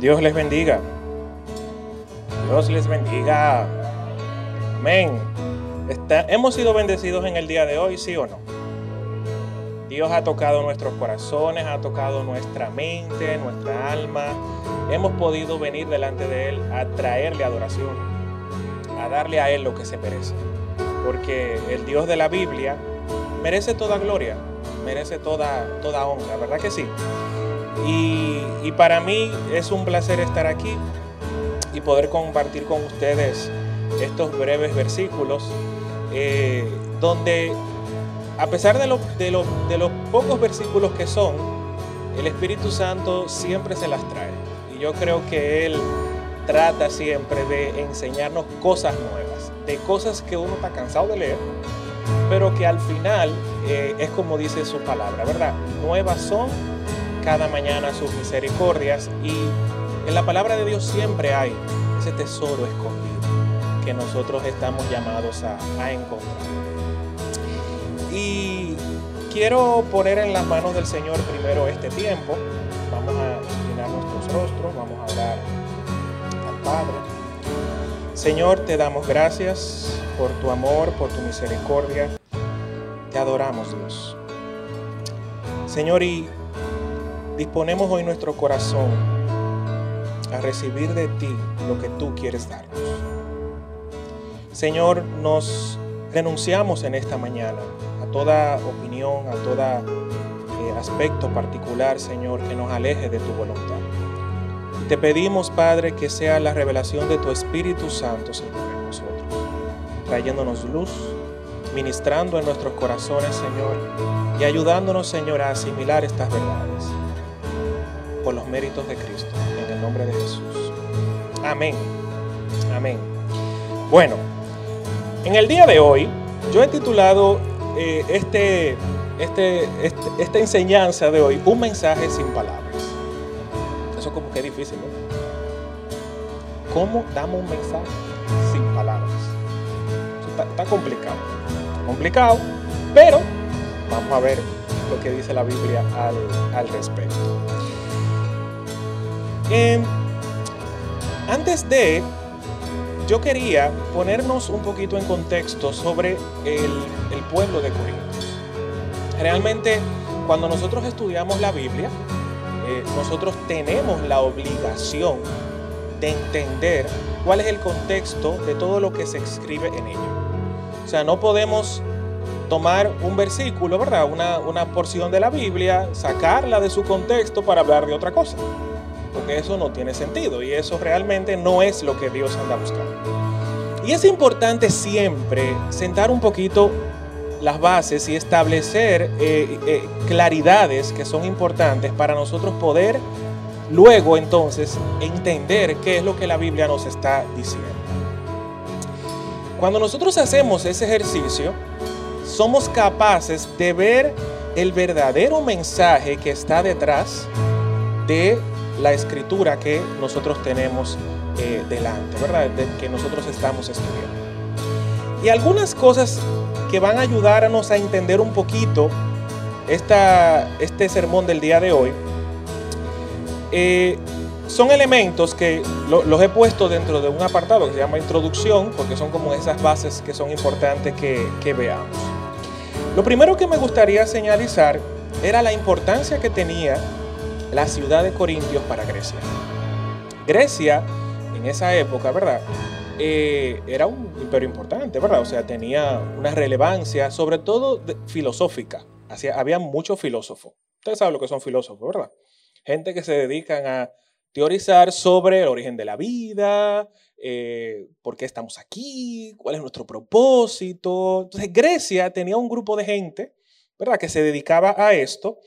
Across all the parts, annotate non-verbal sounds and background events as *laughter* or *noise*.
Dios les bendiga. Dios les bendiga. Amén. ¿Hemos sido bendecidos en el día de hoy, sí o no? Dios ha tocado nuestros corazones, ha tocado nuestra mente, nuestra alma. Hemos podido venir delante de Él a traerle adoración, a darle a Él lo que se merece. Porque el Dios de la Biblia merece toda gloria, merece toda, toda honra, ¿verdad que sí? Y, para mí es un placer estar aquí y poder compartir con ustedes estos breves versículos eh, donde a pesar de los pocos versículos que son, el Espíritu Santo siempre se las trae. Y yo creo que Él trata siempre de enseñarnos cosas nuevas, de cosas que uno está cansado de leer, pero que al final eh, es como dice su palabra, ¿verdad? Nuevas son cada mañana sus misericordias y en la palabra de Dios siempre hay ese tesoro escondido que nosotros estamos llamados a, encontrar. Y quiero poner en las manos del Señor primero este tiempo. Vamos a inclinar nuestros rostros, vamos a orar al Padre. Señor, te damos gracias por tu amor, por tu misericordia. Te adoramos, Dios. Señor, y disponemos hoy nuestro corazón a recibir de ti lo que tú quieres darnos. Señor, nos renunciamos en esta mañana a toda opinión, a todo aspecto particular, Señor, que nos aleje de tu voluntad. Te pedimos, Padre, que sea la revelación de tu Espíritu Santo, Señor, en nosotros, trayéndonos luz, ministrando en nuestros corazones, Señor, y ayudándonos, Señor, a asimilar estas verdades por los méritos de Cristo, en el nombre de Jesús. Amén. Amén. Bueno, en el día de hoy yo he titulado eh, este, este, este- esta enseñanza de hoy un mensaje sin palabras. Eso como que es difícil, ¿no? ¿Cómo damos un mensaje sin palabras? Está, complicado. Está complicado, pero vamos a ver lo que dice la Biblia al respecto. Eh, antes de, yo quería ponernos un poquito en contexto sobre el, el pueblo de Corintios. Realmente, cuando nosotros estudiamos la Biblia, eh, nosotros tenemos la obligación de entender cuál es el contexto de todo lo que se escribe en ella. O sea, no podemos tomar un versículo, ¿verdad? Una, una porción de la Biblia, sacarla de su contexto para hablar de otra cosa porque eso no tiene sentido y eso realmente no es lo que Dios anda buscando. Y es importante siempre sentar un poquito las bases y establecer eh, eh, claridades que son importantes para nosotros poder luego entonces entender qué es lo que la Biblia nos está diciendo. Cuando nosotros hacemos ese ejercicio, somos capaces de ver el verdadero mensaje que está detrás de la escritura que nosotros tenemos eh, delante, ¿verdad? De- que nosotros estamos estudiando. Y algunas cosas que van a ayudarnos a entender un poquito esta, este sermón del día de hoy eh, son elementos que lo- los he puesto dentro de un apartado que se llama introducción, porque son como esas bases que son importantes que, que veamos. Lo primero que me gustaría señalizar era la importancia que tenía la ciudad de Corintios para Grecia. Grecia, en esa época, ¿verdad? Eh, era un imperio importante, ¿verdad? O sea, tenía una relevancia, sobre todo filosófica. Hacía- había muchos filósofos. Ustedes saben lo que son filósofos, ¿verdad? Gente que se dedican a teorizar sobre el origen de la vida, eh, por qué estamos aquí, cuál es nuestro propósito. Entonces, Grecia tenía un grupo de gente, ¿verdad?, que se dedicaba a esto.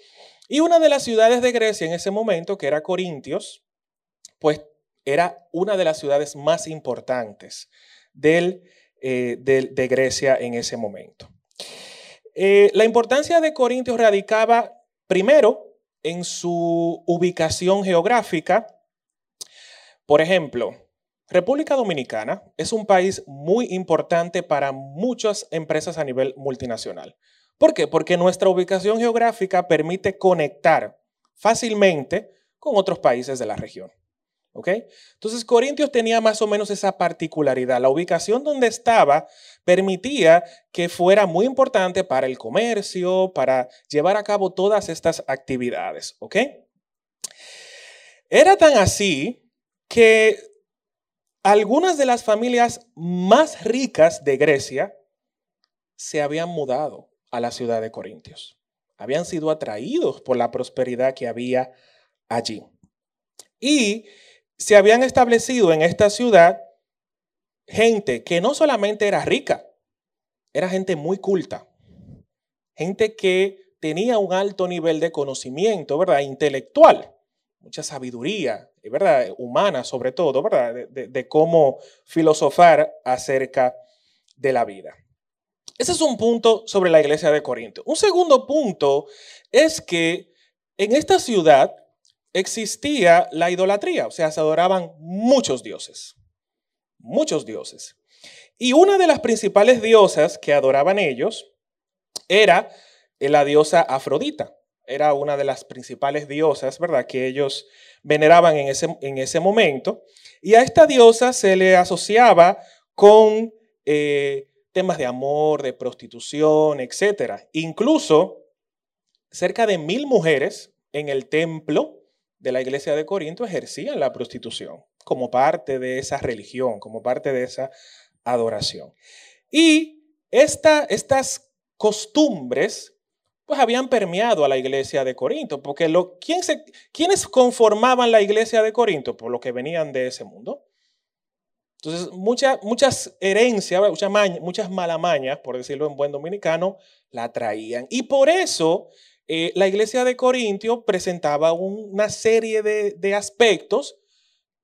Y una de las ciudades de Grecia en ese momento, que era Corintios, pues era una de las ciudades más importantes del, eh, de Grecia en ese momento. Eh, la importancia de Corintios radicaba primero en su ubicación geográfica. Por ejemplo, República Dominicana es un país muy importante para muchas empresas a nivel multinacional. ¿Por qué? Porque nuestra ubicación geográfica permite conectar fácilmente con otros países de la región. ¿Ok? Entonces Corintios tenía más o menos esa particularidad. La ubicación donde estaba permitía que fuera muy importante para el comercio, para llevar a cabo todas estas actividades. ¿Ok? Era tan así que algunas de las familias más ricas de Grecia se habían mudado a la ciudad de Corintios. Habían sido atraídos por la prosperidad que había allí. Y se habían establecido en esta ciudad gente que no solamente era rica, era gente muy culta, gente que tenía un alto nivel de conocimiento, ¿verdad? Intelectual, mucha sabiduría, ¿verdad? Humana sobre todo, ¿verdad? De, de cómo filosofar acerca de la vida. Ese es un punto sobre la iglesia de Corinto. Un segundo punto es que en esta ciudad existía la idolatría, o sea, se adoraban muchos dioses, muchos dioses. Y una de las principales diosas que adoraban ellos era la diosa Afrodita. Era una de las principales diosas, ¿verdad?, que ellos veneraban en ese, en ese momento. Y a esta diosa se le asociaba con eh, temas de amor, de prostitución, etc. Incluso cerca de mil mujeres en el templo de la iglesia de Corinto ejercían la prostitución como parte de esa religión, como parte de esa adoración. Y estas costumbres pues habían permeado a la iglesia de Corinto, porque lo, ¿quién se, ¿quiénes conformaban la iglesia de Corinto? Por lo que venían de ese mundo. Entonces, muchas herencias, muchas, malamañas, por decirlo en buen dominicano, la traían. Y por eso eh, la iglesia de Corintio presentaba una serie de, aspectos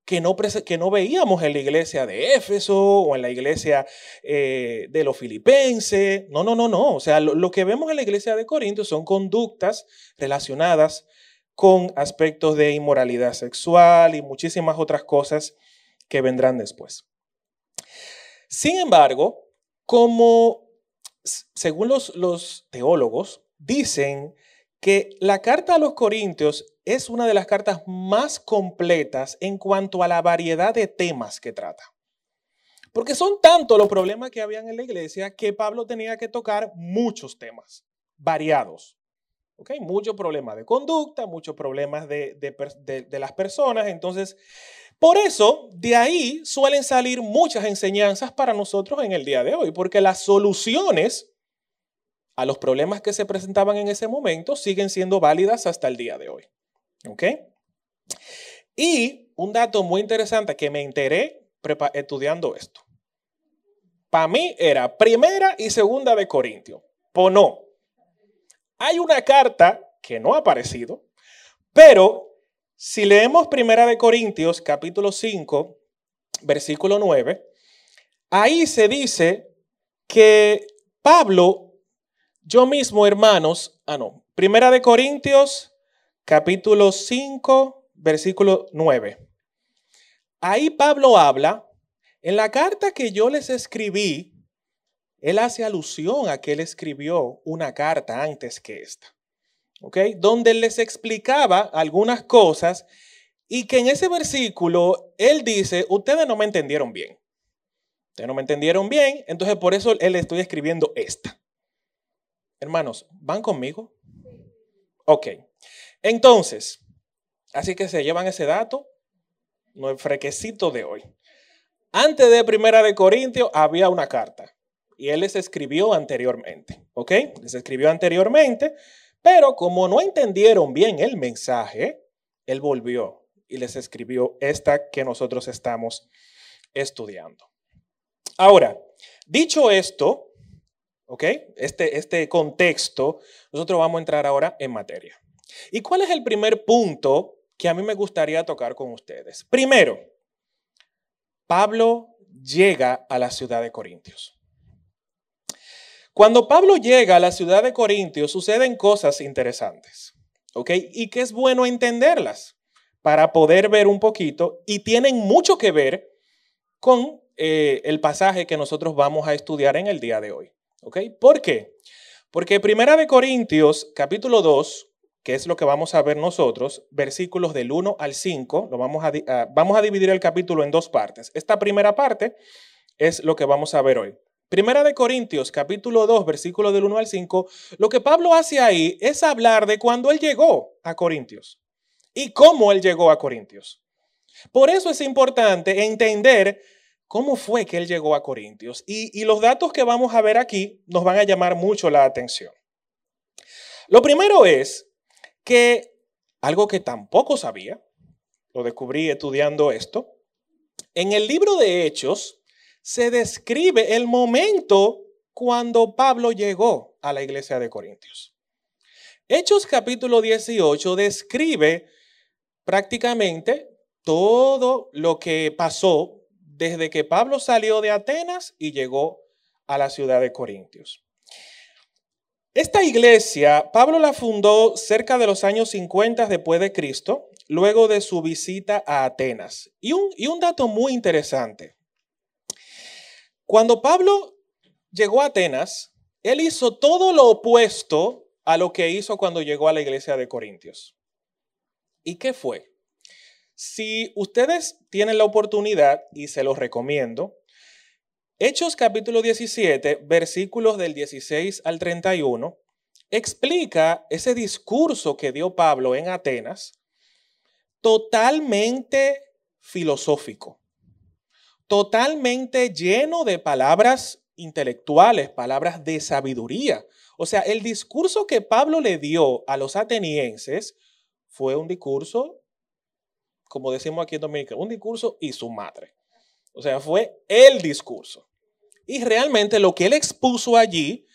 que no, que no, veíamos en la iglesia de Éfeso o en la iglesia eh, de los filipenses. No, no, no, no. O sea, lo, que vemos en la iglesia de Corintio son conductas relacionadas con aspectos de inmoralidad sexual y muchísimas otras cosas que vendrán después. Sin embargo, como según los, teólogos, dicen que la carta a los Corintios es una de las cartas más completas en cuanto a la variedad de temas que trata. Porque son tantos los problemas que habían en la iglesia que Pablo tenía que tocar muchos temas, variados. Muchos problemas de conducta, muchos problemas de las personas. Entonces, por eso, de ahí suelen salir muchas enseñanzas para nosotros en el día de hoy, porque las soluciones a los problemas que se presentaban en ese momento siguen siendo válidas hasta el día de hoy. ¿Ok? Y un dato muy interesante que me enteré estudiando esto. Para mí era primera y segunda de Corintio. Pues no. Hay una carta que no ha aparecido, pero si leemos primera de Corintios capítulo 5, versículo 9, ahí se dice que Pablo yo mismo, hermanos, ah, no, Primera de Corintios, capítulo 5, versículo 9. Ahí Pablo habla, en la carta que yo les escribí, él hace alusión a que él escribió una carta antes que esta, ¿ok? Donde les explicaba algunas cosas y que en ese versículo él dice, ustedes no me entendieron bien. Ustedes no me entendieron bien, entonces por eso él estoy escribiendo esta. Hermanos, ¿van conmigo? Ok. Entonces, así que se llevan ese dato, no frequecito de hoy. Antes de Primera de Corintios había una carta y él les escribió anteriormente, ¿ok? Les escribió anteriormente, pero como no entendieron bien el mensaje, él volvió y les escribió esta que nosotros estamos estudiando. Ahora, dicho esto, ¿Ok? Este, este contexto, nosotros vamos a entrar ahora en materia. ¿Y cuál es el primer punto que a mí me gustaría tocar con ustedes? Primero, Pablo llega a la ciudad de Corintios. Cuando Pablo llega a la ciudad de Corintios suceden cosas interesantes, ¿ok? Y que es bueno entenderlas para poder ver un poquito y tienen mucho que ver con eh, el pasaje que nosotros vamos a estudiar en el día de hoy. ¿Ok? ¿Por qué? Porque Primera de Corintios, capítulo 2, que es lo que vamos a ver nosotros, versículos del 1 al 5, lo vamos a, vamos a dividir el capítulo en dos partes. Esta primera parte es lo que vamos a ver hoy. Primera de Corintios, capítulo 2, versículo del 1 al 5, lo que Pablo hace ahí es hablar de cuando él llegó a Corintios y cómo él llegó a Corintios. Por eso es importante entender cómo fue que él llegó a Corintios. Y, y los datos que vamos a ver aquí nos van a llamar mucho la atención. Lo primero es que algo que tampoco sabía, lo descubrí estudiando esto, en el libro de Hechos se describe el momento cuando Pablo llegó a la iglesia de Corintios. Hechos capítulo 18 describe prácticamente todo lo que pasó desde que Pablo salió de Atenas y llegó a la ciudad de Corintios. Esta iglesia, Pablo la fundó cerca de los años 50 después de Cristo, luego de su visita a Atenas. Y un, y un dato muy interesante. Cuando Pablo llegó a Atenas, él hizo todo lo opuesto a lo que hizo cuando llegó a la iglesia de Corintios. ¿Y qué fue? Si ustedes tienen la oportunidad, y se los recomiendo, Hechos capítulo 17, versículos del 16 al 31, explica ese discurso que dio Pablo en Atenas, totalmente filosófico, totalmente lleno de palabras intelectuales, palabras de sabiduría. O sea, el discurso que Pablo le dio a los atenienses fue un discurso, como decimos aquí en Dominica, un discurso y su madre. O sea, fue el discurso. Y realmente lo que él expuso allí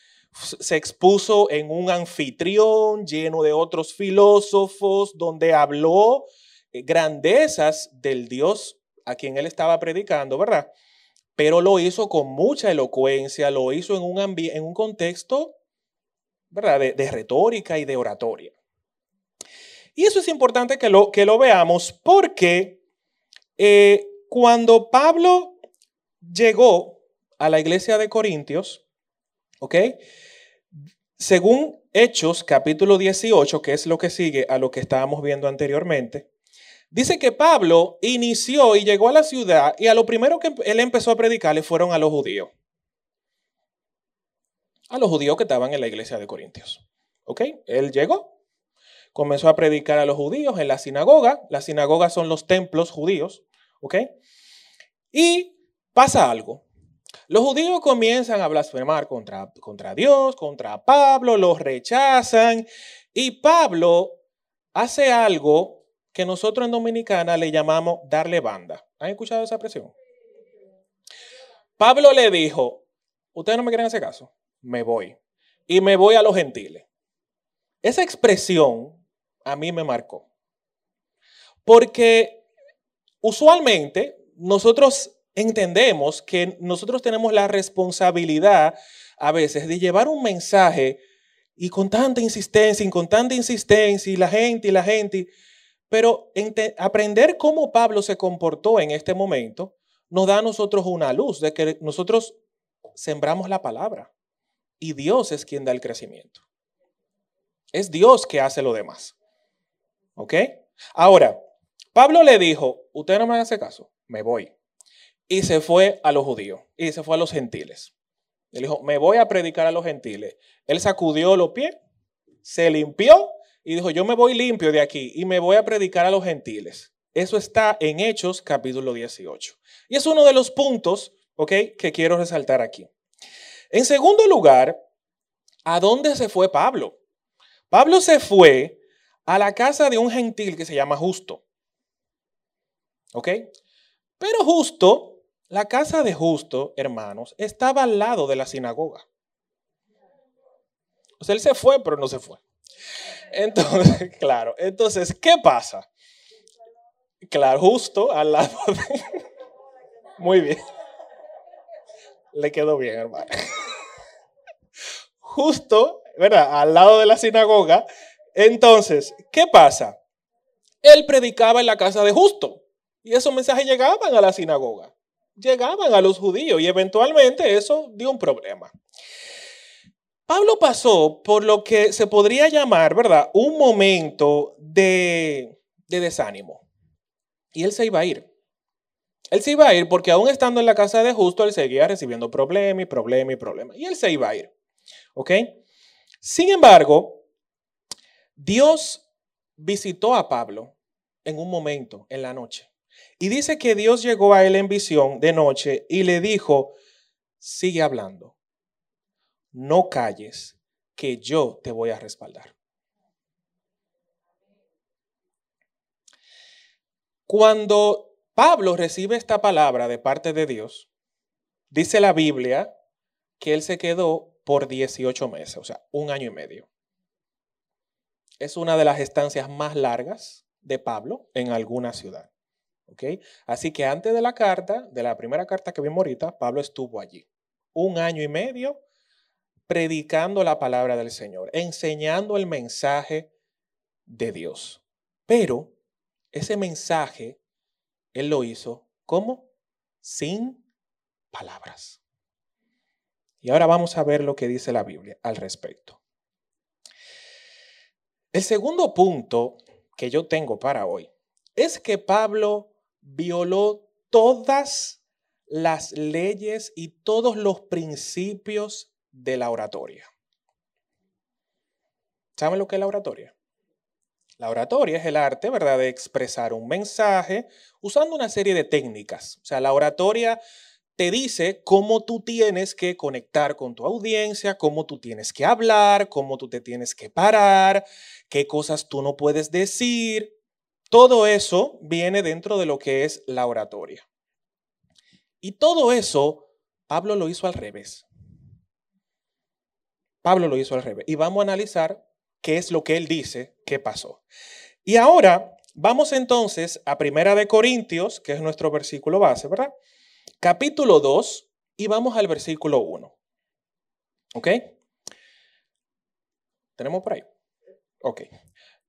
se expuso en un anfitrión lleno de otros filósofos, donde habló eh, grandezas del Dios a quien él estaba predicando, ¿verdad? Pero lo hizo con mucha elocuencia, lo hizo en un, en un contexto, ¿verdad? De, retórica y de oratoria. Y eso es importante que lo, que lo veamos porque eh, cuando Pablo llegó a la iglesia de Corintios, ¿ok? Según Hechos capítulo 18, que es lo que sigue a lo que estábamos viendo anteriormente, dice que Pablo inició y llegó a la ciudad y a lo primero que él empezó a predicarle fueron a los judíos. A los judíos que estaban en la iglesia de Corintios. ¿Ok? Él llegó, comenzó a predicar a los judíos en la sinagoga. Las sinagogas son los templos judíos. ¿Ok? Y pasa algo. Los judíos comienzan a blasfemar contra, contra Dios, contra Pablo, los rechazan y Pablo hace algo que nosotros en Dominicana le llamamos darle banda. ¿Han escuchado esa expresión? Pablo le dijo, ustedes no me quieren hacer caso, me voy. Y me voy a los gentiles. Esa expresión a mí me marcó. Porque usualmente nosotros entendemos que nosotros tenemos la responsabilidad a veces de llevar un mensaje y con tanta insistencia y con tanta insistencia y la gente y la gente, pero aprender cómo Pablo se comportó en este momento nos da a nosotros una luz de que nosotros sembramos la palabra y Dios es quien da el crecimiento. Es Dios que hace lo demás. ¿Ok? Ahora, Pablo le dijo, usted no me hace caso, me voy y se fue a los judíos y se fue a los gentiles. Él dijo, me voy a predicar a los gentiles. Él sacudió los pies, se limpió y dijo, yo me voy limpio de aquí y me voy a predicar a los gentiles. Eso está en Hechos capítulo 18. Y es uno de los puntos, ¿ok?, que quiero resaltar aquí. En segundo lugar, ¿a dónde se fue Pablo? Pablo se fue a la casa de un gentil que se llama Justo. ¿Ok? Pero Justo la casa de Justo, hermanos, estaba al lado de la sinagoga. O sea, él se fue, pero no se fue. Entonces, *laughs* claro, entonces, ¿qué pasa? Claro, justo al lado de... *laughs* Muy bien. Le quedó bien, hermano. Justo, ¿verdad? Al lado de la sinagoga. Entonces, ¿qué pasa? Él predicaba en la casa de Justo. Y esos mensajes llegaban a la sinagoga llegaban a los judíos y eventualmente eso dio un problema. Pablo pasó por lo que se podría llamar, ¿verdad? Un momento de, de desánimo. Y él se iba a ir. Él se iba a ir porque aún estando en la casa de justo, él seguía recibiendo problemas y problemas y problemas. Y él se iba a ir. ¿Ok? Sin embargo, Dios visitó a Pablo en un momento, en la noche. Y dice que Dios llegó a él en visión de noche y le dijo, sigue hablando, no calles, que yo te voy a respaldar. Cuando Pablo recibe esta palabra de parte de Dios, dice la Biblia que él se quedó por 18 meses, o sea, un año y medio. Es una de las estancias más largas de Pablo en alguna ciudad. Así que antes de la carta, de la primera carta que vimos ahorita, Pablo estuvo allí. Un año y medio predicando la palabra del Señor, enseñando el mensaje de Dios. Pero ese mensaje él lo hizo, ¿cómo? Sin palabras. Y ahora vamos a ver lo que dice la Biblia al respecto. El segundo punto que yo tengo para hoy es que Pablo violó todas las leyes y todos los principios de la oratoria. ¿Saben lo que es la oratoria? La oratoria es el arte, ¿verdad?, de expresar un mensaje usando una serie de técnicas. O sea, la oratoria te dice cómo tú tienes que conectar con tu audiencia, cómo tú tienes que hablar, cómo tú te tienes que parar, qué cosas tú no puedes decir. Todo eso viene dentro de lo que es la oratoria. Y todo eso, Pablo lo hizo al revés. Pablo lo hizo al revés. Y vamos a analizar qué es lo que él dice que pasó. Y ahora vamos entonces a Primera de Corintios, que es nuestro versículo base, ¿verdad? Capítulo 2 y vamos al versículo 1. ¿Ok? ¿Tenemos por ahí? Ok.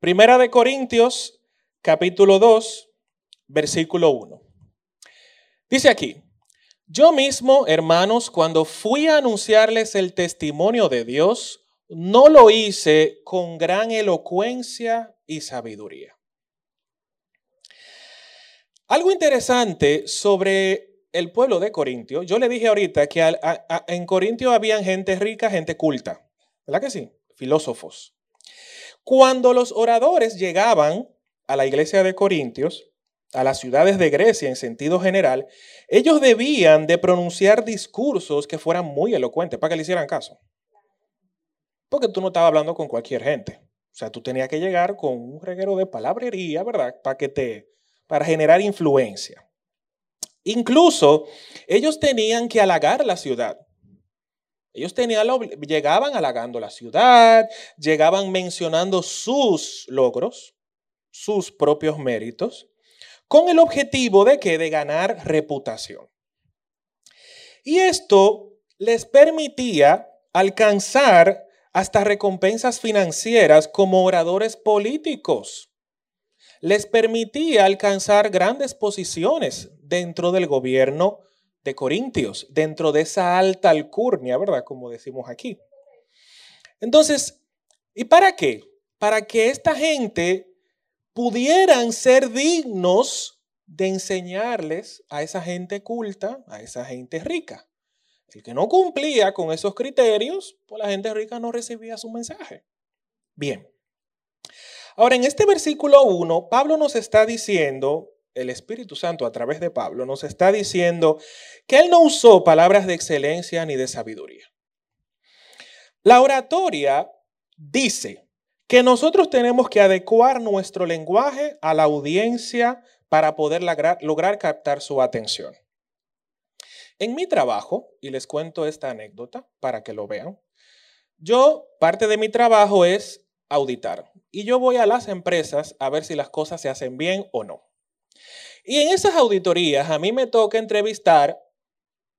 Primera de Corintios, capítulo 2, versículo 1. Dice aquí, yo mismo, hermanos, cuando fui a anunciarles el testimonio de Dios, no lo hice con gran elocuencia y sabiduría. Algo interesante sobre el pueblo de Corintio, yo le dije ahorita que en Corintio habían gente rica, gente culta, ¿verdad que sí? Filósofos. Cuando los oradores llegaban a la iglesia de Corintios, a las ciudades de Grecia en sentido general, ellos debían de pronunciar discursos que fueran muy elocuentes para que le hicieran caso. Porque tú no estabas hablando con cualquier gente. O sea, tú tenías que llegar con un reguero de palabrería, ¿verdad? Para que te, para generar influencia. Incluso ellos tenían que halagar la ciudad. Ellos tenían, llegaban halagando la ciudad, llegaban mencionando sus logros, sus propios méritos, con el objetivo de que de ganar reputación. Y esto les permitía alcanzar hasta recompensas financieras como oradores políticos. Les permitía alcanzar grandes posiciones dentro del gobierno de Corintios, dentro de esa alta alcurnia, ¿verdad? Como decimos aquí. Entonces, ¿y para qué? Para que esta gente pudieran ser dignos de enseñarles a esa gente culta, a esa gente rica. El que no cumplía con esos criterios, pues la gente rica no recibía su mensaje. Bien. Ahora, en este versículo 1, Pablo nos está diciendo, el Espíritu Santo a través de Pablo nos está diciendo que él no usó palabras de excelencia ni de sabiduría. La oratoria dice que nosotros tenemos que adecuar nuestro lenguaje a la audiencia para poder lograr, lograr captar su atención. En mi trabajo, y les cuento esta anécdota para que lo vean, yo, parte de mi trabajo es auditar. Y yo voy a las empresas a ver si las cosas se hacen bien o no. Y en esas auditorías a mí me toca entrevistar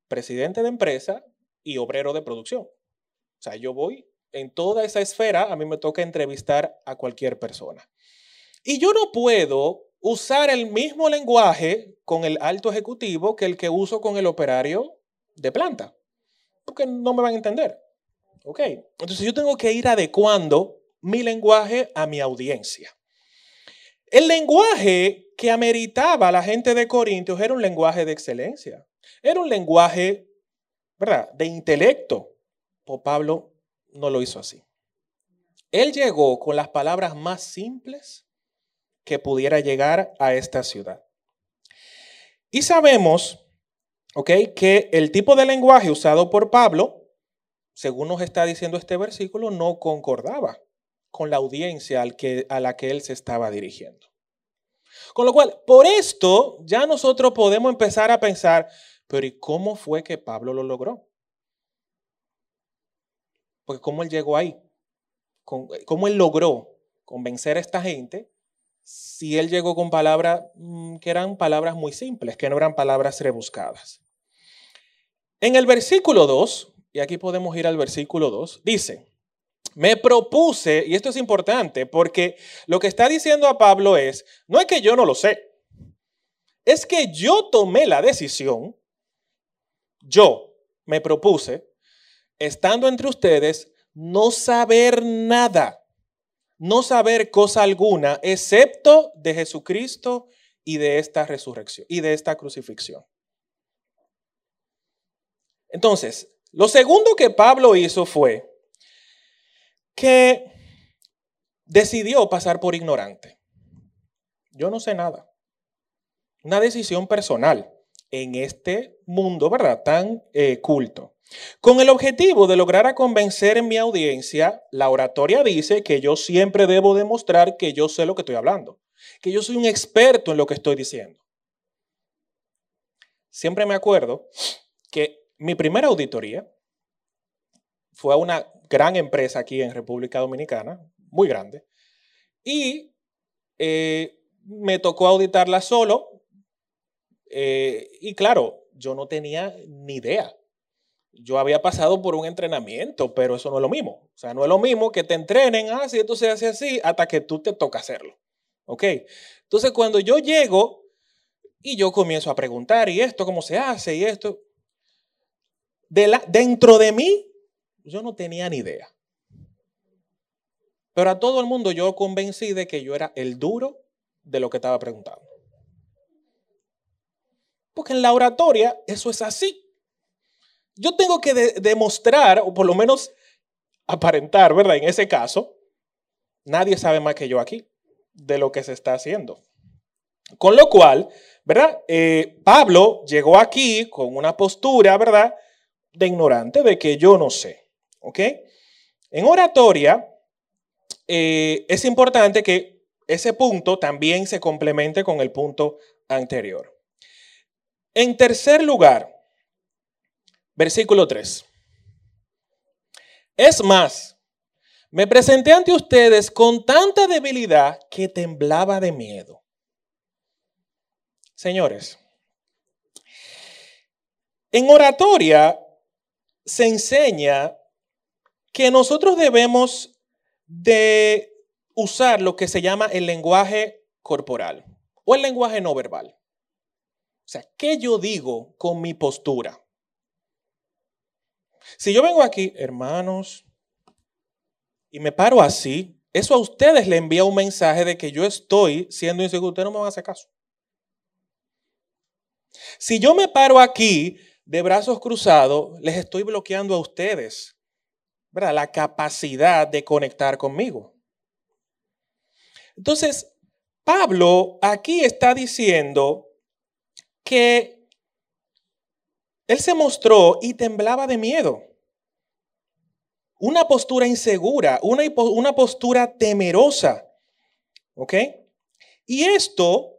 presidente de empresa y obrero de producción. O sea, yo voy en toda esa esfera, a mí me toca entrevistar a cualquier persona. Y yo no puedo usar el mismo lenguaje con el alto ejecutivo que el que uso con el operario de planta, porque no me van a entender. ¿Ok? Entonces yo tengo que ir adecuando mi lenguaje a mi audiencia. El lenguaje que ameritaba la gente de Corintios era un lenguaje de excelencia. Era un lenguaje, ¿verdad?, de intelecto. Pues Pablo no lo hizo así. Él llegó con las palabras más simples que pudiera llegar a esta ciudad. Y sabemos, ¿ok?, que el tipo de lenguaje usado por Pablo, según nos está diciendo este versículo, no concordaba con la audiencia al que, a la que él se estaba dirigiendo. Con lo cual, por esto ya nosotros podemos empezar a pensar, pero ¿y cómo fue que Pablo lo logró? Porque ¿cómo él llegó ahí? ¿Cómo él logró convencer a esta gente si él llegó con palabras mm, que eran palabras muy simples, que no eran palabras rebuscadas? En el versículo 2, y aquí podemos ir al versículo 2, dice, me propuse, y esto es importante, porque lo que está diciendo a Pablo es, no es que yo no lo sé, es que yo tomé la decisión, yo me propuse, estando entre ustedes, no saber nada, no saber cosa alguna, excepto de Jesucristo y de esta resurrección y de esta crucifixión. Entonces, lo segundo que Pablo hizo fue que decidió pasar por ignorante. Yo no sé nada. Una decisión personal en este mundo, ¿verdad? Tan eh, culto. Con el objetivo de lograr a convencer en mi audiencia, la oratoria dice que yo siempre debo demostrar que yo sé lo que estoy hablando, que yo soy un experto en lo que estoy diciendo. Siempre me acuerdo que mi primera auditoría fue a una gran empresa aquí en República Dominicana, muy grande, y eh, me tocó auditarla solo. Eh, y claro, yo no tenía ni idea. Yo había pasado por un entrenamiento, pero eso no es lo mismo. O sea, no es lo mismo que te entrenen, ah, esto se hace así, hasta que tú te toca hacerlo. ¿Ok? Entonces, cuando yo llego y yo comienzo a preguntar, ¿y esto cómo se hace? Y esto. De la, dentro de mí yo no tenía ni idea. Pero a todo el mundo yo convencí de que yo era el duro de lo que estaba preguntando. Porque en la oratoria eso es así. Yo tengo que demostrar, o por lo menos aparentar, ¿verdad? En ese caso, nadie sabe más que yo aquí de lo que se está haciendo. Con lo cual, ¿verdad? Eh, Pablo llegó aquí con una postura, ¿verdad? De ignorante, de que yo no sé. ¿Ok? En oratoria eh, es importante que ese punto también se complemente con el punto anterior. En tercer lugar, versículo 3. Es más, me presenté ante ustedes con tanta debilidad que temblaba de miedo. Señores, en oratoria se enseña que nosotros debemos de usar lo que se llama el lenguaje corporal o el lenguaje no verbal. O sea, ¿qué yo digo con mi postura? Si yo vengo aquí, hermanos, y me paro así, eso a ustedes le envía un mensaje de que yo estoy siendo inseguro. Ustedes no me van a hacer caso. Si yo me paro aquí de brazos cruzados, les estoy bloqueando a ustedes la capacidad de conectar conmigo. Entonces, Pablo aquí está diciendo que él se mostró y temblaba de miedo. Una postura insegura, una, una postura temerosa. ¿Ok? Y esto,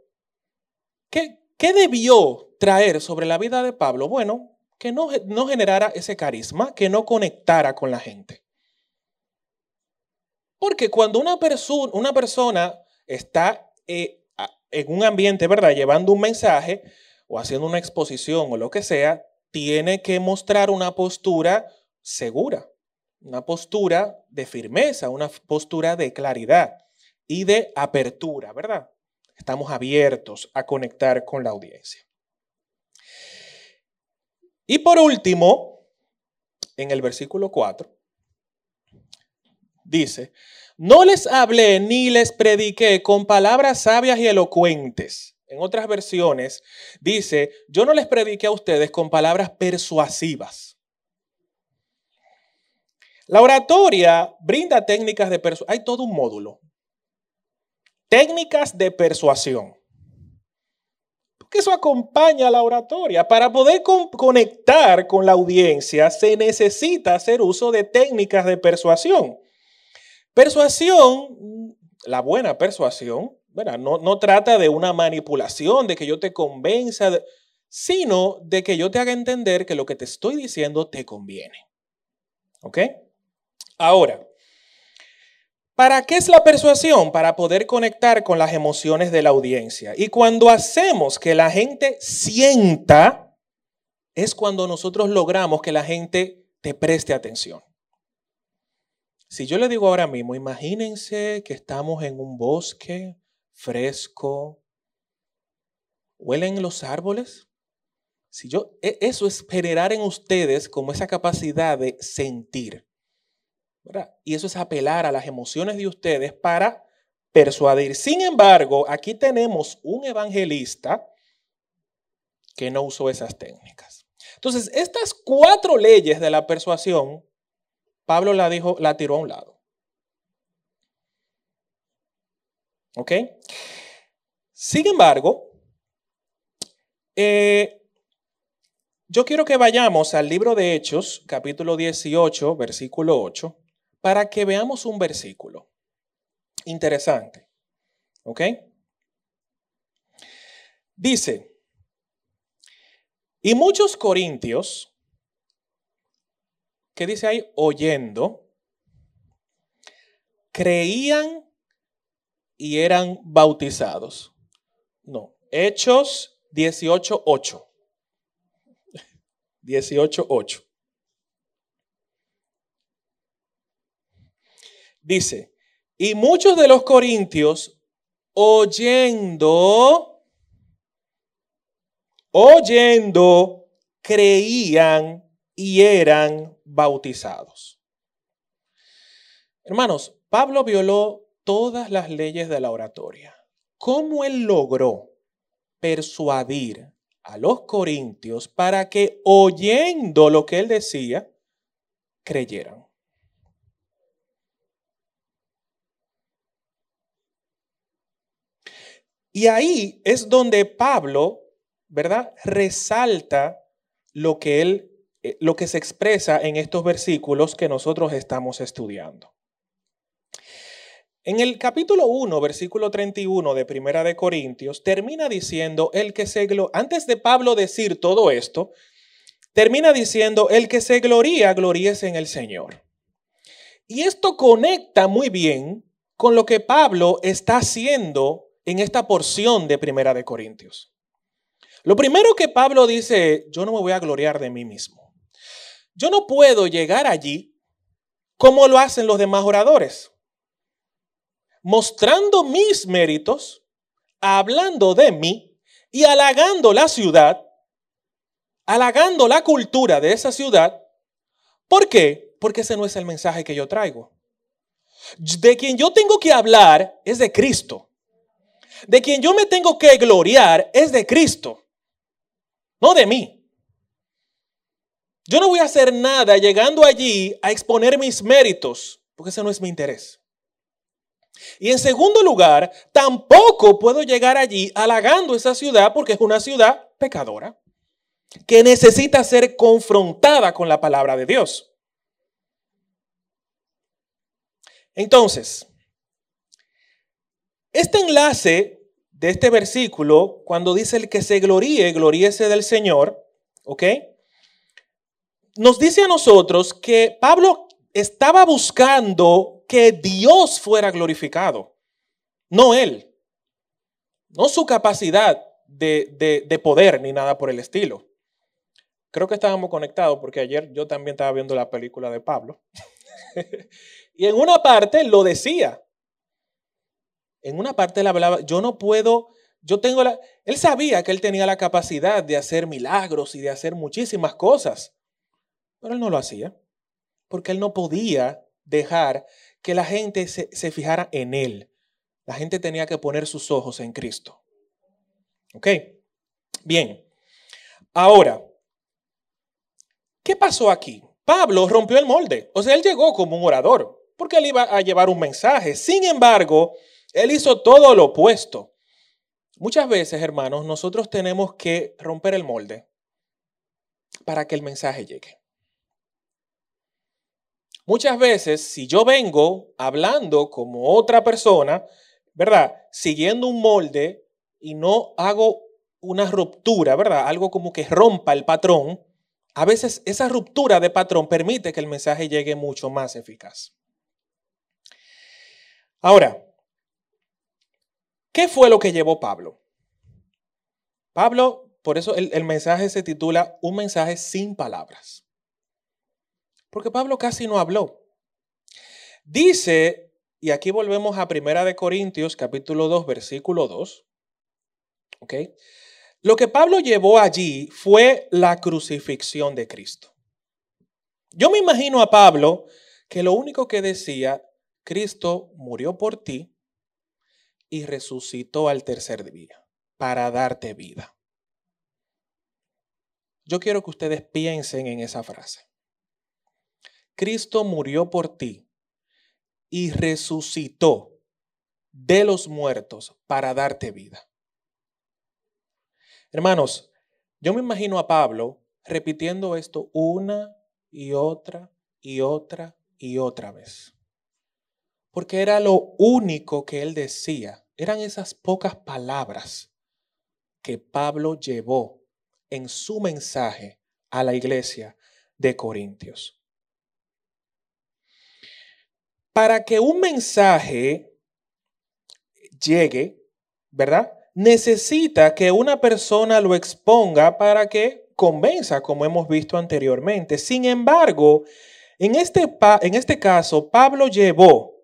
¿qué, ¿qué debió traer sobre la vida de Pablo? Bueno, que no, no generara ese carisma, que no conectara con la gente. Porque cuando una, persona una persona está eh, en un ambiente, ¿verdad? Llevando un mensaje o haciendo una exposición o lo que sea, tiene que mostrar una postura segura, una postura de firmeza, una postura de claridad y de apertura, ¿verdad? Estamos abiertos a conectar con la audiencia. Y por último, en el versículo 4, dice, no les hablé ni les prediqué con palabras sabias y elocuentes. En otras versiones dice, yo no les prediqué a ustedes con palabras persuasivas. La oratoria brinda técnicas de persuasión. Hay todo un módulo. Técnicas de persuasión. Porque eso acompaña a la oratoria. Para poder conectar con la audiencia se necesita hacer uso de técnicas de persuasión. Persuasión, la buena persuasión, no, no, trata de una manipulación, de que yo te convenza, sino de que yo te haga entender que lo que te estoy diciendo te conviene. ¿Ok? Ahora, ¿Para qué es la persuasión? Para poder conectar con las emociones de la audiencia. Y cuando hacemos que la gente sienta, es cuando nosotros logramos que la gente te preste atención. Si yo le digo ahora mismo, imagínense que estamos en un bosque fresco, huelen los árboles. Si yo, e, eso es generar en ustedes como esa capacidad de sentir. Y eso es apelar a las emociones de ustedes para persuadir. Sin embargo, aquí tenemos un evangelista que no usó esas técnicas. Entonces, estas cuatro leyes de la persuasión, Pablo la dijo, la tiró a un lado. ¿Ok? Sin embargo, eh, yo quiero que vayamos al libro de Hechos, capítulo 18, versículo 8 para que veamos un versículo interesante. ¿Ok? Dice, y muchos corintios, ¿qué dice ahí? Oyendo, creían y eran bautizados. No, Hechos 18.8. 18.8. *laughs* Dice, y muchos de los corintios oyendo, oyendo, creían y eran bautizados. Hermanos, Pablo violó todas las leyes de la oratoria. ¿Cómo él logró persuadir a los corintios para que oyendo lo que él decía, creyeran? Y ahí es donde Pablo, ¿verdad? Resalta lo que él eh, lo que se expresa en estos versículos que nosotros estamos estudiando. En el capítulo 1, versículo 31 de Primera de Corintios, termina diciendo el que se antes de Pablo decir todo esto, termina diciendo el que se gloría, gloríese en el Señor. Y esto conecta muy bien con lo que Pablo está haciendo en esta porción de Primera de Corintios. Lo primero que Pablo dice, yo no me voy a gloriar de mí mismo. Yo no puedo llegar allí como lo hacen los demás oradores, mostrando mis méritos, hablando de mí y halagando la ciudad, halagando la cultura de esa ciudad. ¿Por qué? Porque ese no es el mensaje que yo traigo. De quien yo tengo que hablar es de Cristo de quien yo me tengo que gloriar es de Cristo, no de mí. Yo no voy a hacer nada llegando allí a exponer mis méritos, porque ese no es mi interés. Y en segundo lugar, tampoco puedo llegar allí halagando esa ciudad porque es una ciudad pecadora, que necesita ser confrontada con la palabra de Dios. Entonces, este enlace de este versículo, cuando dice el que se gloríe, gloríese del Señor, ¿ok? Nos dice a nosotros que Pablo estaba buscando que Dios fuera glorificado, no él, no su capacidad de, de poder ni nada por el estilo. Creo que estábamos conectados porque ayer yo también estaba viendo la película de Pablo. *laughs* y en una parte lo decía, en una parte él hablaba, yo no puedo, yo tengo la, él sabía que él tenía la capacidad de hacer milagros y de hacer muchísimas cosas, pero él no lo hacía, porque él no podía dejar que la gente se, se fijara en Él. La gente tenía que poner sus ojos en Cristo. ¿Ok? Bien. Ahora, ¿qué pasó aquí? Pablo rompió el molde. O sea, él llegó como un orador, porque él iba a llevar un mensaje. Sin embargo, él hizo todo lo opuesto. Muchas veces, hermanos, nosotros tenemos que romper el molde para que el mensaje llegue. Muchas veces, si yo vengo hablando como otra persona, ¿verdad? Siguiendo un molde y no hago una ruptura, ¿verdad? Algo como que rompa el patrón, a veces esa ruptura de patrón permite que el mensaje llegue mucho más eficaz. Ahora, ¿qué fue lo que llevó Pablo? Pablo, por eso el, el mensaje se titula Un mensaje sin palabras. Porque Pablo casi no habló. Dice y aquí volvemos a Primera de Corintios, capítulo 2, versículo 2. ¿Ok? Lo que Pablo llevó allí fue la crucifixión de Cristo. Yo me imagino a Pablo que lo único que decía, Cristo murió por ti y resucitó al tercer día para darte vida. Yo quiero que ustedes piensen en esa frase. Cristo murió por ti y resucitó de los muertos para darte vida. Hermanos, yo me imagino a Pablo repitiendo esto una y otra y otra y otra vez. Porque era lo único que él decía. Eran esas pocas palabras que Pablo llevó en su mensaje a la iglesia de Corintios. Para que un mensaje llegue, ¿verdad? Necesita que una persona lo exponga para que convenza, como hemos visto anteriormente. Sin embargo, en este, en este caso, Pablo llevó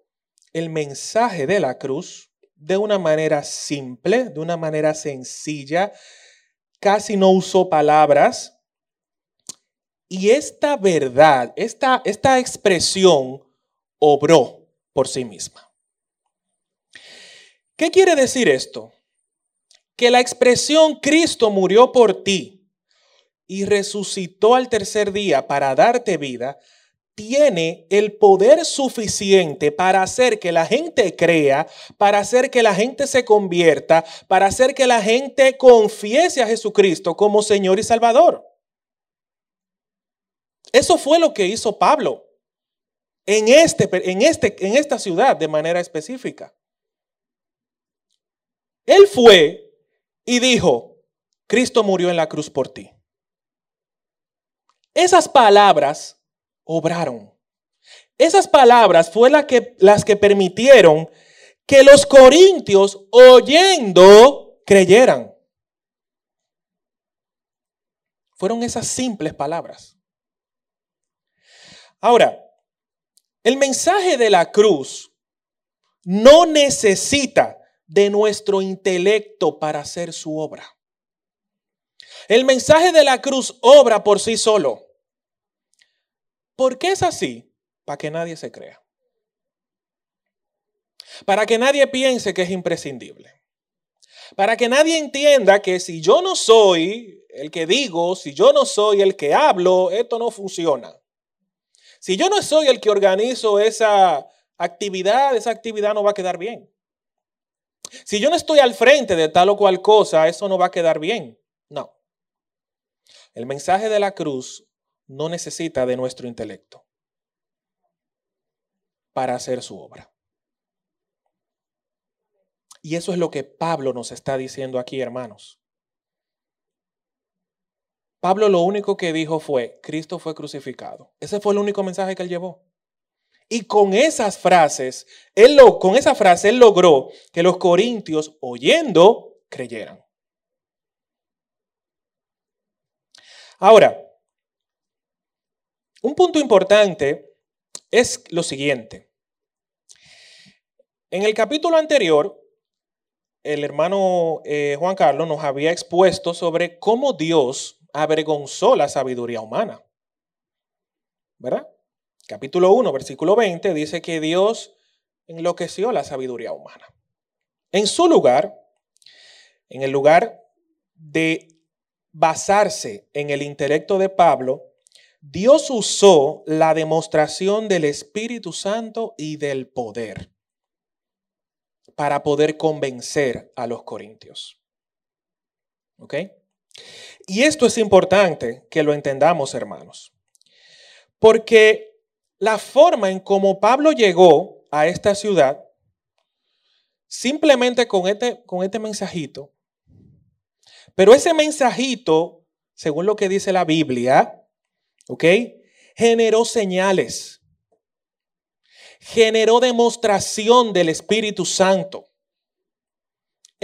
el mensaje de la cruz de una manera simple, de una manera sencilla, casi no usó palabras. Y esta verdad, esta, esta expresión obró por sí misma. ¿Qué quiere decir esto? Que la expresión Cristo murió por ti y resucitó al tercer día para darte vida, tiene el poder suficiente para hacer que la gente crea, para hacer que la gente se convierta, para hacer que la gente confiese a Jesucristo como Señor y Salvador. Eso fue lo que hizo Pablo en, este, en, este, en esta ciudad de manera específica. Él fue y dijo, Cristo murió en la cruz por ti. Esas palabras obraron. Esas palabras fueron que, las que permitieron que los corintios oyendo creyeran. Fueron esas simples palabras. Ahora, el mensaje de la cruz no necesita de nuestro intelecto para hacer su obra. El mensaje de la cruz obra por sí solo. ¿Por qué es así? Para que nadie se crea. Para que nadie piense que es imprescindible. Para que nadie entienda que si yo no soy el que digo, si yo no soy el que hablo, esto no funciona. Si yo no soy el que organizo esa actividad, esa actividad no va a quedar bien. Si yo no estoy al frente de tal o cual cosa, eso no va a quedar bien. No. El mensaje de la cruz no necesita de nuestro intelecto para hacer su obra. Y eso es lo que Pablo nos está diciendo aquí, hermanos. Pablo lo único que dijo fue, Cristo fue crucificado. Ese fue el único mensaje que él llevó. Y con esas frases, él lo, con esa frase él logró que los corintios, oyendo, creyeran. Ahora, un punto importante es lo siguiente. En el capítulo anterior, el hermano eh, Juan Carlos nos había expuesto sobre cómo Dios avergonzó la sabiduría humana. ¿Verdad? Capítulo 1, versículo 20 dice que Dios enloqueció la sabiduría humana. En su lugar, en el lugar de basarse en el intelecto de Pablo, Dios usó la demostración del Espíritu Santo y del poder para poder convencer a los corintios. ¿Ok? Y esto es importante que lo entendamos, hermanos, porque la forma en cómo Pablo llegó a esta ciudad, simplemente con este, con este mensajito, pero ese mensajito, según lo que dice la Biblia, ¿ok? Generó señales, generó demostración del Espíritu Santo.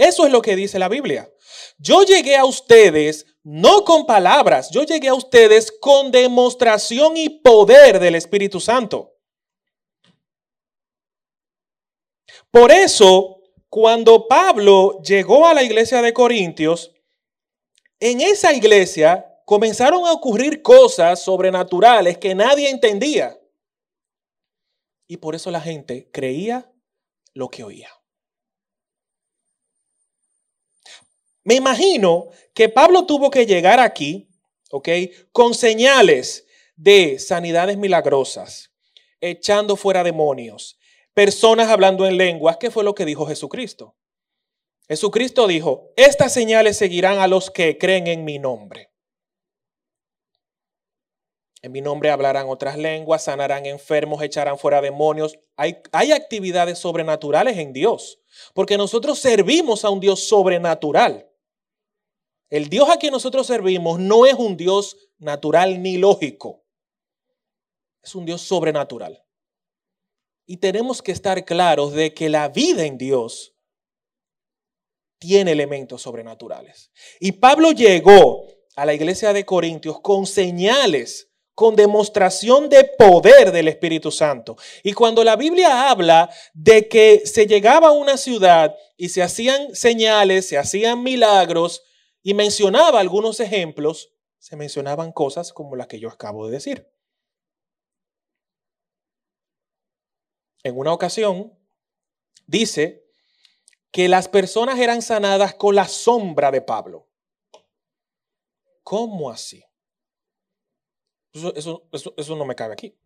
Eso es lo que dice la Biblia. Yo llegué a ustedes no con palabras, yo llegué a ustedes con demostración y poder del Espíritu Santo. Por eso, cuando Pablo llegó a la iglesia de Corintios, en esa iglesia comenzaron a ocurrir cosas sobrenaturales que nadie entendía. Y por eso la gente creía lo que oía. Me imagino que Pablo tuvo que llegar aquí, ¿ok? Con señales de sanidades milagrosas, echando fuera demonios, personas hablando en lenguas, ¿qué fue lo que dijo Jesucristo? Jesucristo dijo, estas señales seguirán a los que creen en mi nombre. En mi nombre hablarán otras lenguas, sanarán enfermos, echarán fuera demonios. Hay, hay, actividades sobrenaturales en Dios, porque nosotros servimos a un Dios sobrenatural. El Dios a quien nosotros servimos no es un Dios natural ni lógico. Es un Dios sobrenatural. Y tenemos que estar claros de que la vida en Dios tiene elementos sobrenaturales. Y Pablo llegó a la iglesia de Corintios con señales, con demostración de poder del Espíritu Santo. Y cuando la Biblia habla de que se llegaba a una ciudad y se hacían señales, se hacían milagros, y mencionaba algunos ejemplos, se mencionaban cosas como las que yo acabo de decir. En una ocasión, dice que las personas eran sanadas con la sombra de Pablo. ¿Cómo así? Eso, eso, no me cabe aquí.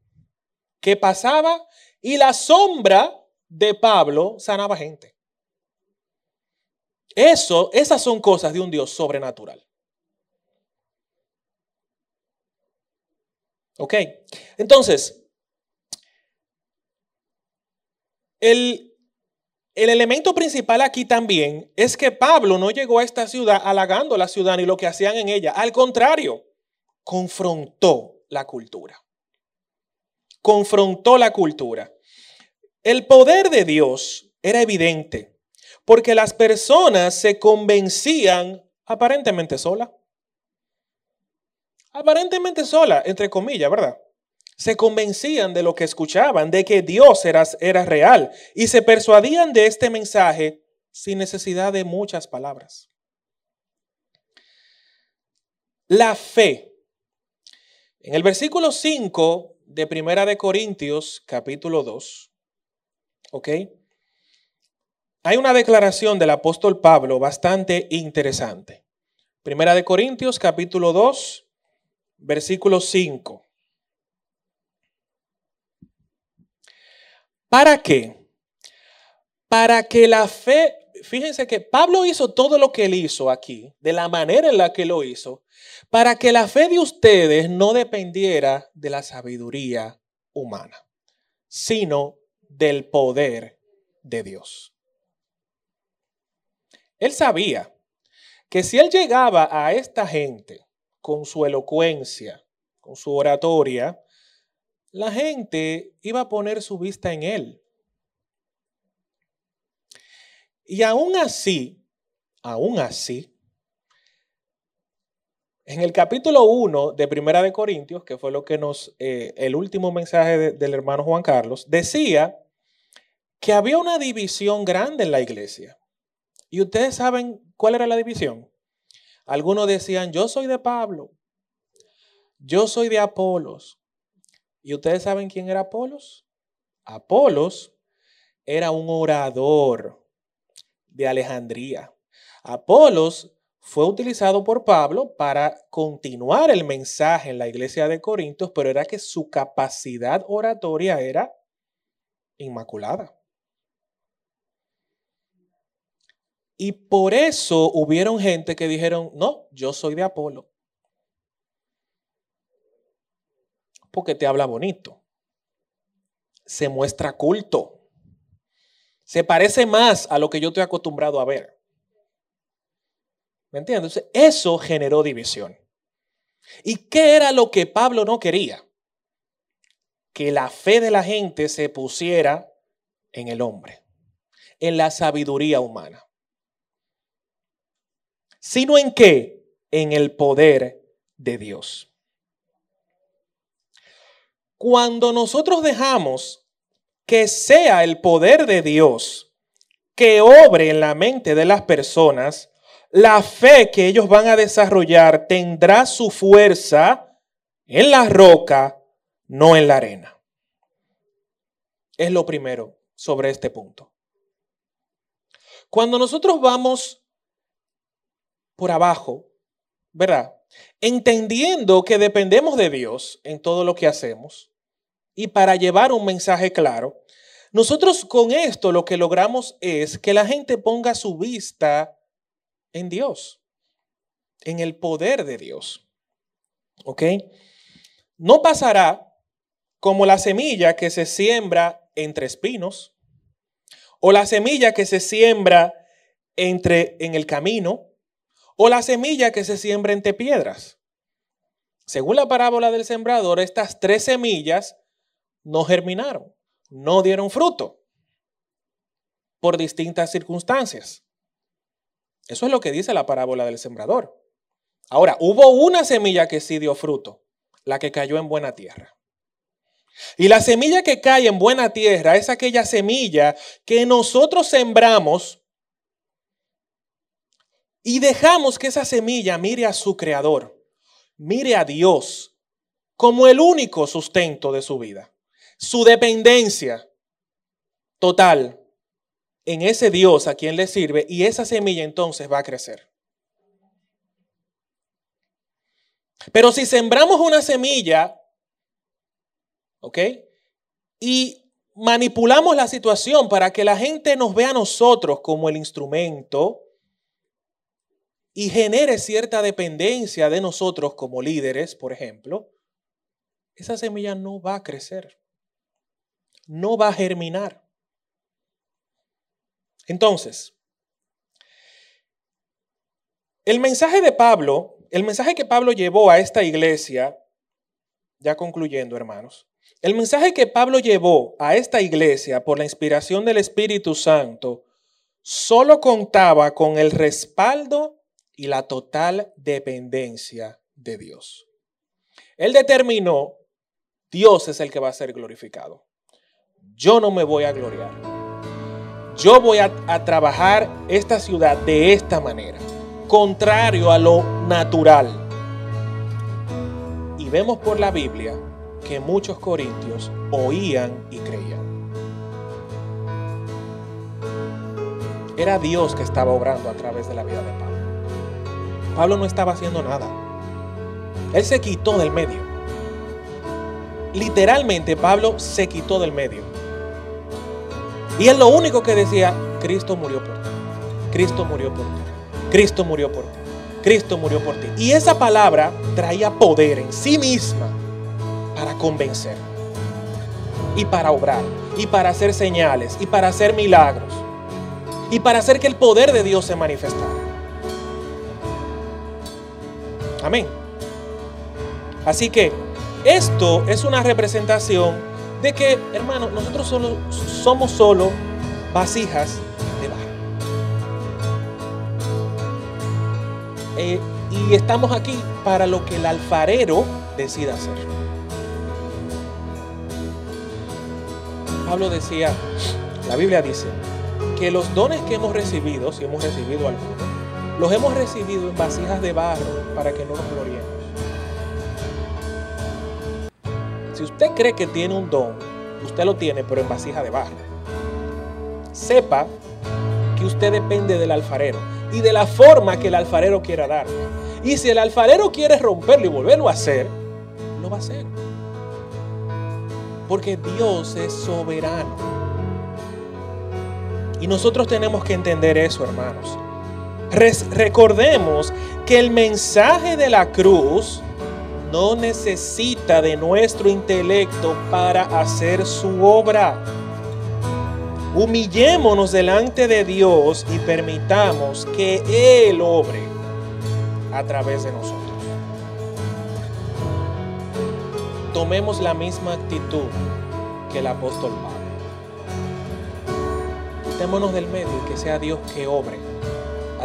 ¿Qué pasaba? Y la sombra de Pablo sanaba gente. Eso, esas son cosas de un Dios sobrenatural. ¿Ok? Entonces, el, el elemento principal aquí también es que Pablo no llegó a esta ciudad halagando la ciudad ni lo que hacían en ella. Al contrario, confrontó la cultura. Confrontó la cultura. El poder de Dios era evidente. Porque las personas se convencían aparentemente sola. Aparentemente sola, entre comillas, ¿verdad? Se convencían de lo que escuchaban, de que Dios era, real y se persuadían de este mensaje sin necesidad de muchas palabras. La fe. En el versículo 5 de Primera de Corintios, capítulo 2, ¿ok? Hay una declaración del apóstol Pablo bastante interesante. Primera de Corintios capítulo 2, versículo 5. ¿Para qué? Para que la fe, fíjense que Pablo hizo todo lo que él hizo aquí, de la manera en la que lo hizo, para que la fe de ustedes no dependiera de la sabiduría humana, sino del poder de Dios. Él sabía que si él llegaba a esta gente con su elocuencia, con su oratoria, la gente iba a poner su vista en él. Y aún así, aún así, en el capítulo 1 de Primera de Corintios, que fue lo que nos, eh, el último mensaje del hermano Juan Carlos, decía que había una división grande en la iglesia. Y ustedes saben cuál era la división. Algunos decían, yo soy de Pablo, yo soy de Apolos. ¿Y ustedes saben quién era Apolos? Apolos era un orador de Alejandría. Apolos fue utilizado por Pablo para continuar el mensaje en la iglesia de Corintios, pero era que su capacidad oratoria era inmaculada. Y por eso hubieron gente que dijeron, no, yo soy de Apolo. Porque te habla bonito. Se muestra culto. Se parece más a lo que yo estoy acostumbrado a ver. ¿Me entiendes? Eso generó división. ¿Y qué era lo que Pablo no quería? Que la fe de la gente se pusiera en el hombre, en la sabiduría humana sino en qué? En el poder de Dios. Cuando nosotros dejamos que sea el poder de Dios que obre en la mente de las personas, la fe que ellos van a desarrollar tendrá su fuerza en la roca, no en la arena. Es lo primero sobre este punto. Cuando nosotros vamos por abajo, ¿verdad? Entendiendo que dependemos de Dios en todo lo que hacemos y para llevar un mensaje claro, nosotros con esto lo que logramos es que la gente ponga su vista en Dios, en el poder de Dios. ¿Ok? No pasará como la semilla que se siembra entre espinos o la semilla que se siembra entre en el camino o la semilla que se siembra entre piedras. Según la parábola del sembrador, estas tres semillas no germinaron, no dieron fruto por distintas circunstancias. Eso es lo que dice la parábola del sembrador. Ahora, hubo una semilla que sí dio fruto, la que cayó en buena tierra. Y la semilla que cae en buena tierra es aquella semilla que nosotros sembramos y dejamos que esa semilla mire a su creador, mire a Dios como el único sustento de su vida. Su dependencia total en ese Dios a quien le sirve y esa semilla entonces va a crecer. Pero si sembramos una semilla, ¿ok? Y manipulamos la situación para que la gente nos vea a nosotros como el instrumento, y genere cierta dependencia de nosotros como líderes, por ejemplo, esa semilla no va a crecer, no va a germinar. Entonces, el mensaje de Pablo, el mensaje que Pablo llevó a esta iglesia, ya concluyendo hermanos, el mensaje que Pablo llevó a esta iglesia por la inspiración del Espíritu Santo solo contaba con el respaldo y la total dependencia de Dios. Él determinó, Dios es el que va a ser glorificado. Yo no me voy a gloriar. Yo voy a, trabajar esta ciudad de esta manera, contrario a lo natural. Y vemos por la Biblia que muchos corintios oían y creían. Era Dios que estaba obrando a través de la vida de Pablo. Pablo no estaba haciendo nada. Él se quitó del medio. Literalmente Pablo se quitó del medio. Y él lo único que decía, Cristo murió por ti. Cristo murió por ti. Cristo murió por ti. Cristo murió por ti. Y esa palabra traía poder en sí misma para convencer. Y para obrar. Y para hacer señales. Y para hacer milagros. Y para hacer que el poder de Dios se manifestara. Amén. Así que esto es una representación de que, hermano, nosotros somos solo vasijas de barro. Eh, y estamos aquí para lo que el alfarero decida hacer. Pablo decía, la Biblia dice, que los dones que hemos recibido, si hemos recibido alguno, los hemos recibido en vasijas de barro para que no nos gloriemos. Si usted cree que tiene un don, usted lo tiene, pero en vasija de barro. sepa que usted depende del alfarero y de la forma que el alfarero quiera dar. Y si el alfarero quiere romperlo y volverlo a hacer, lo va a hacer. Porque Dios es soberano. Y nosotros tenemos que entender eso, hermanos. Recordemos que el mensaje de la cruz no necesita de nuestro intelecto para hacer su obra. Humillémonos delante de Dios y permitamos que Él obre a través de nosotros. Tomemos la misma actitud que el apóstol Pablo. Quitémonos del medio y que sea Dios que obre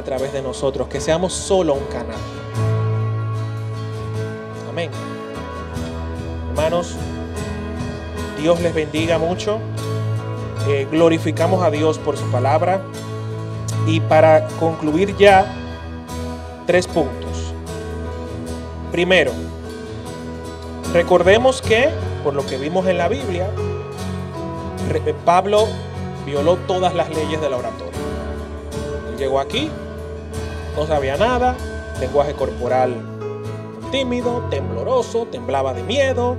a través de nosotros, que seamos solo un canal. Amén. Hermanos, Dios les bendiga mucho. Eh, glorificamos a Dios por su palabra. Y para concluir ya, tres puntos. Primero, recordemos que, por lo que vimos en la Biblia, Pablo violó todas las leyes de la oratoria. Llegó aquí, no sabía nada, lenguaje corporal tímido, tembloroso, temblaba de miedo,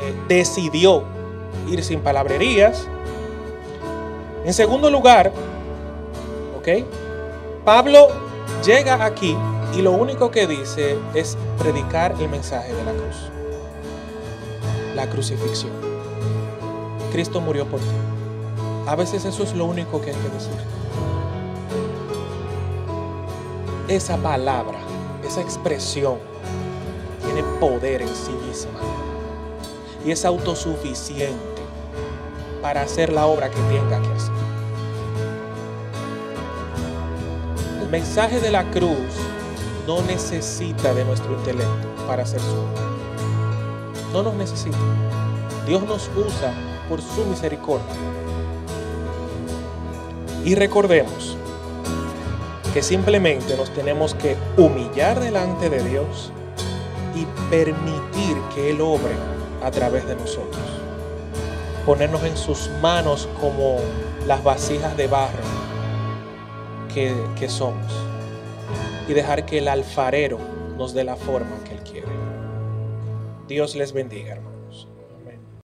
eh, decidió ir sin palabrerías. En segundo lugar, ¿ok? Pablo llega aquí y lo único que dice es predicar el mensaje de la cruz. La crucifixión. Cristo murió por ti. A veces eso es lo único que hay que decir. Esa palabra, esa expresión tiene poder en sí misma y es autosuficiente para hacer la obra que tenga que hacer. El mensaje de la cruz no necesita de nuestro intelecto para hacer su obra. No nos necesita. Dios nos usa por su misericordia. Y recordemos que simplemente nos tenemos que humillar delante de Dios y permitir que Él obre a través de nosotros. Ponernos en sus manos como las vasijas de barro que, que somos. Y dejar que el alfarero nos dé la forma que Él quiere. Dios les bendiga, hermano.